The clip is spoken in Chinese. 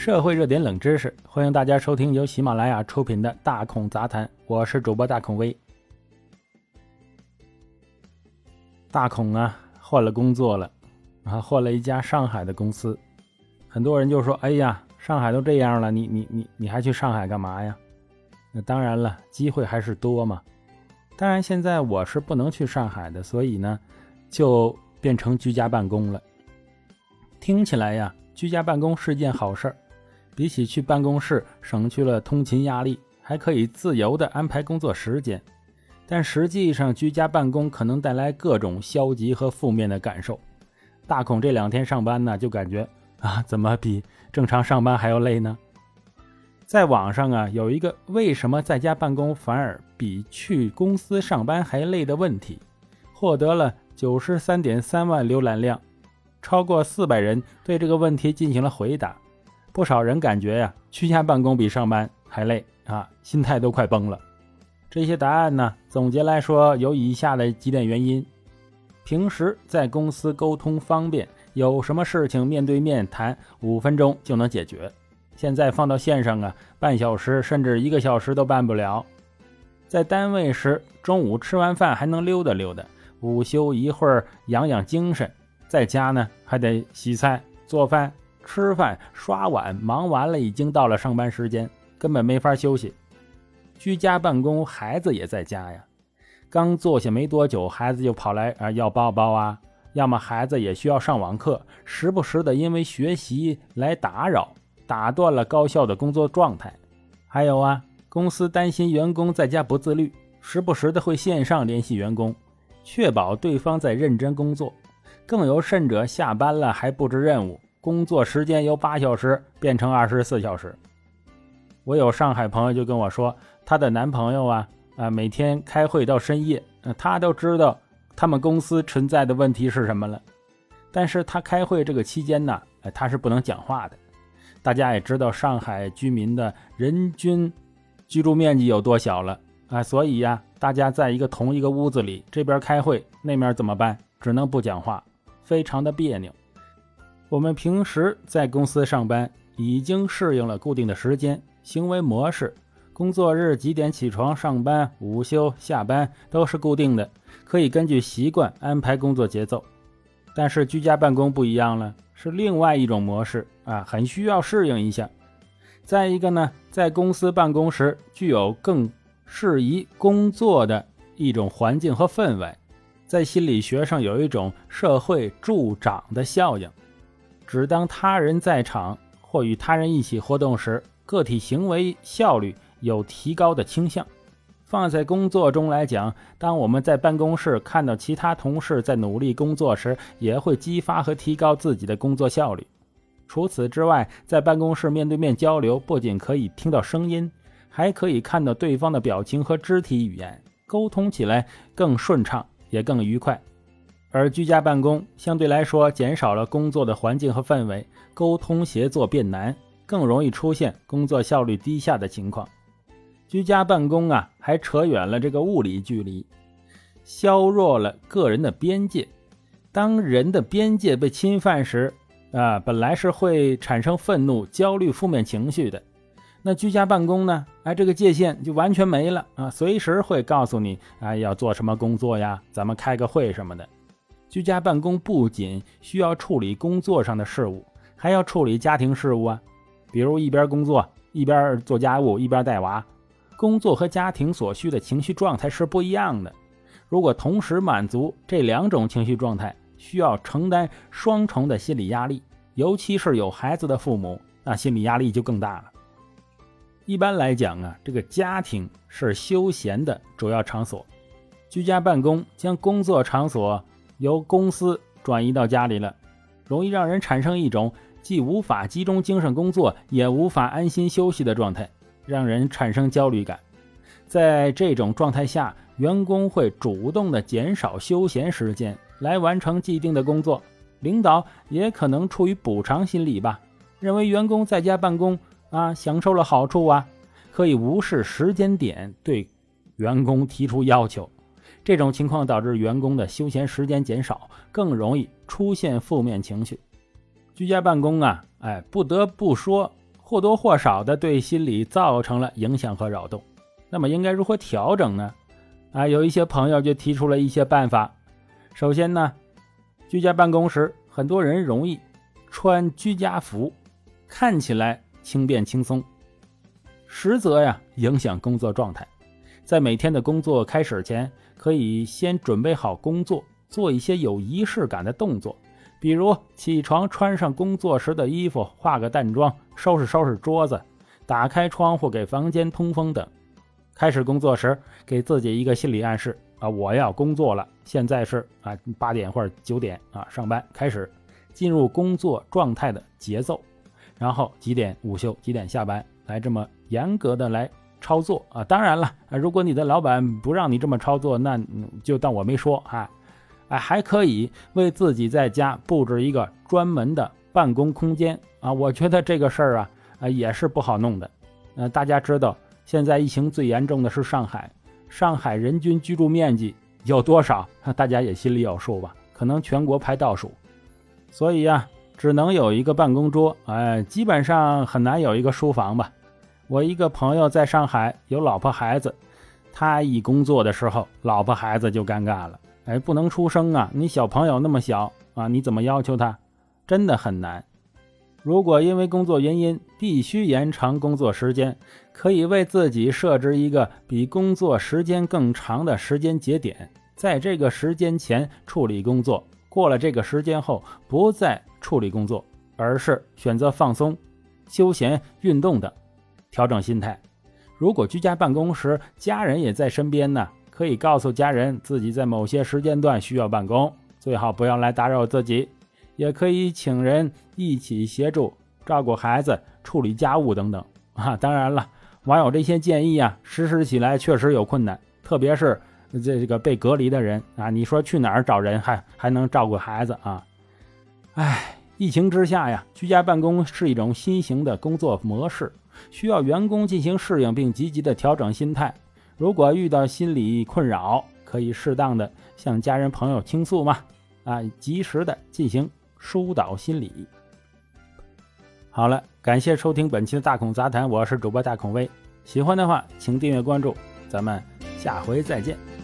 社会热点冷知识，欢迎大家收听由喜马拉雅出品的《大孔杂谈》，我是主播大孔威。大孔啊，换了工作了，啊，换了一家上海的公司。很多人就说：“哎呀，上海都这样了，你你你你还去上海干嘛呀？”那当然了，机会还是多嘛。当然，现在我是不能去上海的，所以呢，就变成居家办公了。听起来呀，居家办公是件好事儿，比起去办公室，省去了通勤压力，还可以自由地安排工作时间。但实际上，居家办公可能带来各种消极和负面的感受。大孔这两天上班呢，就感觉啊，怎么比正常上班还要累呢？在网上啊，有一个为什么在家办公反而比去公司上班还累的问题，获得了九十三点三万浏览量，超过四百人对这个问题进行了回答。不少人感觉呀，居家办公比上班还累啊，心态都快崩了。这些答案呢，总结来说有以下的几点原因：平时在公司沟通方便，有什么事情面对面谈，五分钟就能解决；现在放到线上啊，半小时甚至一个小时都办不了。在单位时，中午吃完饭还能溜达溜达，午休一会儿养养精神；在家呢，还得洗菜、做饭、吃饭、刷碗，忙完了已经到了上班时间，根本没法休息。居家办公，孩子也在家呀。刚坐下没多久，孩子就跑来啊要抱抱啊。要么孩子也需要上网课，时不时的因为学习来打扰，打断了高效的工作状态。还有啊，公司担心员工在家不自律，时不时的会线上联系员工，确保对方在认真工作。更有甚者，下班了还布置任务，工作时间由八小时变成二十四小时。我有上海朋友就跟我说。她的男朋友啊啊，每天开会到深夜，她都知道他们公司存在的问题是什么了。但是她开会这个期间呢，她是不能讲话的。大家也知道上海居民的人均居住面积有多小了啊，所以呀，大家在一个同一个屋子里，这边开会，那面怎么办？只能不讲话，非常的别扭。我们平时在公司上班，已经适应了固定的时间行为模式。工作日几点起床上班，午休下班都是固定的，可以根据习惯安排工作节奏。但是居家办公不一样了，是另外一种模式啊，很需要适应一下。再一个呢，在公司办公时具有更适宜工作的一种环境和氛围，在心理学上有一种社会助长的效应，只当他人在场或与他人一起活动时，个体行为效率。有提高的倾向。放在工作中来讲，当我们在办公室看到其他同事在努力工作时，也会激发和提高自己的工作效率。除此之外，在办公室面对面交流，不仅可以听到声音，还可以看到对方的表情和肢体语言，沟通起来更顺畅，也更愉快。而居家办公相对来说减少了工作的环境和氛围，沟通协作变难，更容易出现工作效率低下的情况。居家办公啊，还扯远了这个物理距离，削弱了个人的边界。当人的边界被侵犯时，啊，本来是会产生愤怒、焦虑、负面情绪的。那居家办公呢？哎，这个界限就完全没了啊，随时会告诉你，啊，要做什么工作呀？咱们开个会什么的。居家办公不仅需要处理工作上的事务，还要处理家庭事务啊，比如一边工作一边做家务，一边带娃。工作和家庭所需的情绪状态是不一样的。如果同时满足这两种情绪状态，需要承担双重的心理压力，尤其是有孩子的父母，那心理压力就更大了。一般来讲啊，这个家庭是休闲的主要场所，居家办公将工作场所由公司转移到家里了，容易让人产生一种既无法集中精神工作，也无法安心休息的状态。让人产生焦虑感，在这种状态下，员工会主动的减少休闲时间来完成既定的工作，领导也可能出于补偿心理吧，认为员工在家办公啊，享受了好处啊，可以无视时间点对员工提出要求，这种情况导致员工的休闲时间减少，更容易出现负面情绪。居家办公啊，哎，不得不说。或多或少的对心理造成了影响和扰动。那么应该如何调整呢？啊，有一些朋友就提出了一些办法。首先呢，居家办公时，很多人容易穿居家服，看起来轻便轻松，实则呀影响工作状态。在每天的工作开始前，可以先准备好工作，做一些有仪式感的动作，比如起床穿上工作时的衣服，化个淡妆，收拾收拾桌子，打开窗户给房间通风等。开始工作时，给自己一个心理暗示啊，我要工作了。现在是啊八点或者九点啊上班开始，进入工作状态的节奏。然后几点午休，几点下班，来这么严格的来操作啊。当然了啊，如果你的老板不让你这么操作，那就当我没说啊。哎，还可以为自己在家布置一个专门的办公空间啊。我觉得这个事儿啊啊也是不好弄的。呃，大家知道。现在疫情最严重的是上海，上海人均居住面积有多少？大家也心里有数吧？可能全国排倒数，所以呀，只能有一个办公桌，哎，基本上很难有一个书房吧。我一个朋友在上海有老婆孩子，他一工作的时候，老婆孩子就尴尬了，哎，不能出声啊！你小朋友那么小啊，你怎么要求他？真的很难。如果因为工作原因必须延长工作时间，可以为自己设置一个比工作时间更长的时间节点，在这个时间前处理工作，过了这个时间后不再处理工作，而是选择放松、休闲、运动等，调整心态。如果居家办公时家人也在身边呢，可以告诉家人自己在某些时间段需要办公，最好不要来打扰自己。也可以请人一起协助照顾孩子、处理家务等等啊！当然了，网友这些建议啊，实施起来确实有困难，特别是这个被隔离的人啊，你说去哪儿找人还还能照顾孩子啊？哎，疫情之下呀，居家办公是一种新型的工作模式，需要员工进行适应并积极的调整心态。如果遇到心理困扰，可以适当的向家人朋友倾诉嘛，啊，及时的进行。疏导心理。好了，感谢收听本期的大孔杂谈，我是主播大孔威。喜欢的话，请订阅关注，咱们下回再见。